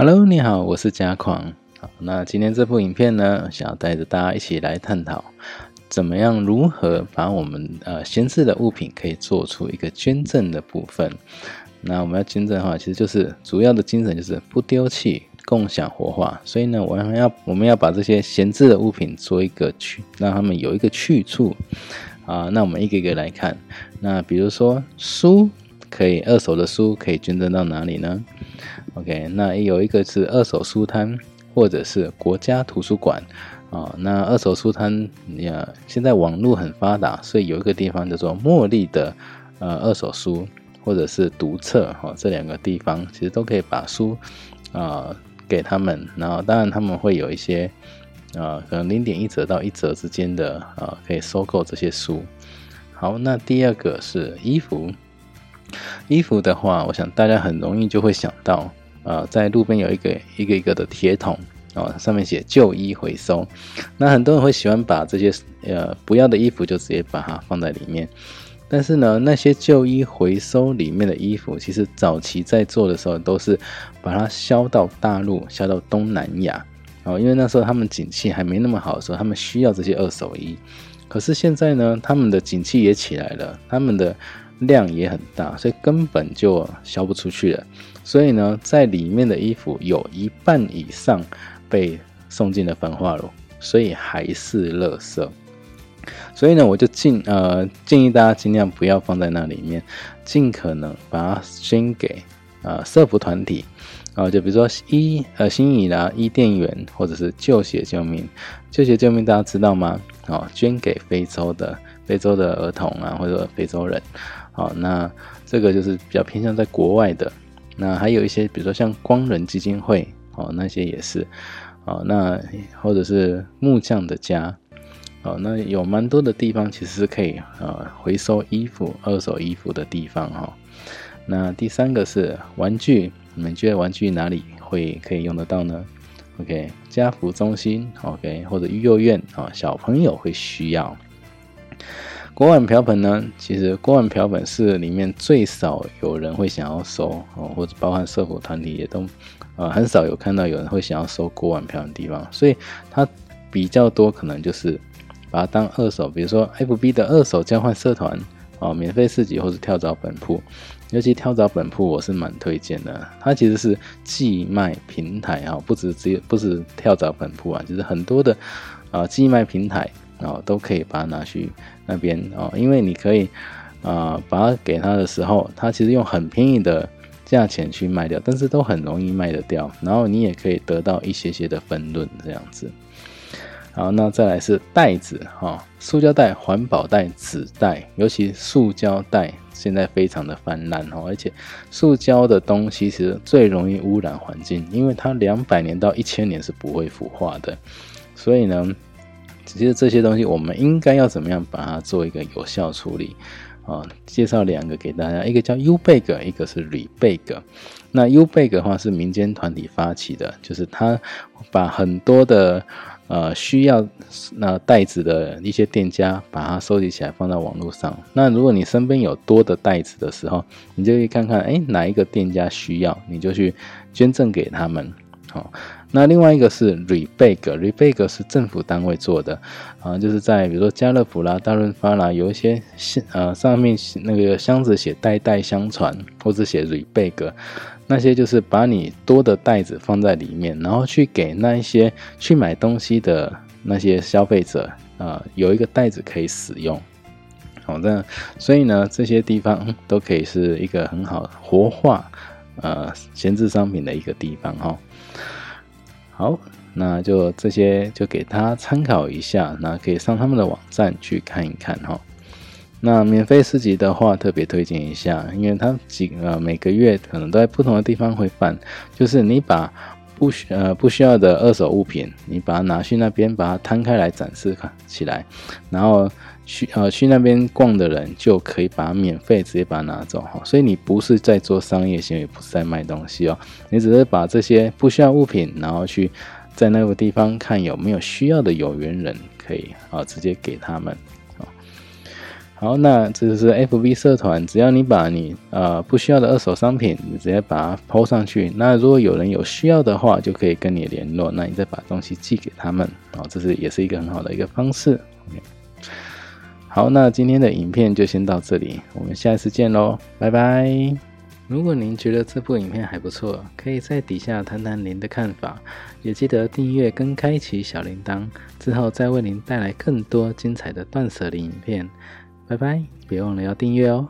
Hello，你好，我是嘉狂。好，那今天这部影片呢，想要带着大家一起来探讨，怎么样如何把我们呃闲置的物品可以做出一个捐赠的部分。那我们要捐赠的话，其实就是主要的精神就是不丢弃，共享活化。所以呢，我们要我们要把这些闲置的物品做一个去，让他们有一个去处啊。那我们一个一个来看。那比如说书，可以二手的书可以捐赠到哪里呢？OK，那有一个是二手书摊，或者是国家图书馆啊。那二手书摊，呀，现在网络很发达，所以有一个地方叫做茉莉的呃二手书，或者是读册哈，这两个地方其实都可以把书啊给他们。然后当然他们会有一些啊，可能零点一折到一折之间的啊，可以收购这些书。好，那第二个是衣服，衣服的话，我想大家很容易就会想到。呃，在路边有一个一个一个的铁桶哦，上面写旧衣回收。那很多人会喜欢把这些呃不要的衣服就直接把它放在里面。但是呢，那些旧衣回收里面的衣服，其实早期在做的时候都是把它销到大陆，销到东南亚哦，因为那时候他们景气还没那么好的时候，他们需要这些二手衣。可是现在呢，他们的景气也起来了，他们的量也很大，所以根本就销不出去了。所以呢，在里面的衣服有一半以上被送进了焚化炉，所以还是垃圾。所以呢，我就尽呃建议大家尽量不要放在那里面，尽可能把它捐给呃社福团体啊，就比如说医呃新义啦伊甸园，或者是旧血救命。旧血救命大家知道吗？哦，捐给非洲的非洲的儿童啊，或者非洲人。好，那这个就是比较偏向在国外的。那还有一些，比如说像光仁基金会哦，那些也是哦。那或者是木匠的家哦，那有蛮多的地方其实是可以呃回收衣服、二手衣服的地方哈。那第三个是玩具，你们觉得玩具哪里会可以用得到呢？OK，家福中心 OK，或者育幼院啊，小朋友会需要。锅碗瓢盆呢？其实锅碗瓢盆是里面最少有人会想要收哦，或者包含社火团体也都，呃，很少有看到有人会想要收锅碗瓢盆的地方，所以它比较多可能就是把它当二手，比如说 FB 的二手交换社团哦，免费市集或者跳蚤本铺，尤其跳蚤本铺我是蛮推荐的，它其实是寄卖平台啊，不止只有不止跳蚤本铺啊，就是很多的啊寄卖平台。哦，都可以把它拿去那边哦，因为你可以啊，把它给他的时候，他其实用很便宜的价钱去卖掉，但是都很容易卖得掉。然后你也可以得到一些些的分润这样子。好，那再来是袋子哈，塑胶袋、环保袋、纸袋，尤其塑胶袋现在非常的泛滥哦，而且塑胶的东西其实最容易污染环境，因为它两百年到一千年是不会腐化的，所以呢。其实这些东西，我们应该要怎么样把它做一个有效处理啊？介绍两个给大家，一个叫 U Bag，一个是 Rebag。那 U Bag 的话是民间团体发起的，就是他把很多的呃需要那袋子的一些店家把它收集起来放到网络上。那如果你身边有多的袋子的时候，你就可以看看，哎，哪一个店家需要，你就去捐赠给他们。好。那另外一个是 Rebag，Rebag 是政府单位做的，啊，就是在比如说家乐福啦、大润发啦，有一些箱呃上面那个箱子写代代相传，或者写 Rebag，那些就是把你多的袋子放在里面，然后去给那一些去买东西的那些消费者啊，有一个袋子可以使用，好的，所以呢，这些地方都可以是一个很好活化呃闲置商品的一个地方哈。好，那就这些就给他参考一下，那可以上他们的网站去看一看哈。那免费四级的话，特别推荐一下，因为它几呃每个月可能都在不同的地方会办，就是你把不需呃不需要的二手物品，你把它拿去那边，把它摊开来展示看起来，然后。去呃去那边逛的人就可以把它免费直接把它拿走哈，所以你不是在做商业行为，不是在卖东西哦，你只是把这些不需要物品，然后去在那个地方看有没有需要的有缘人，可以啊直接给他们。好，那这就是 FB 社团，只要你把你呃不需要的二手商品，你直接把它抛上去。那如果有人有需要的话，就可以跟你联络，那你再把东西寄给他们。哦，这是也是一个很好的一个方式。好，那今天的影片就先到这里，我们下一次见喽，拜拜。如果您觉得这部影片还不错，可以在底下谈谈您的看法，也记得订阅跟开启小铃铛，之后再为您带来更多精彩的断舍离影片。拜拜，别忘了要订阅哦。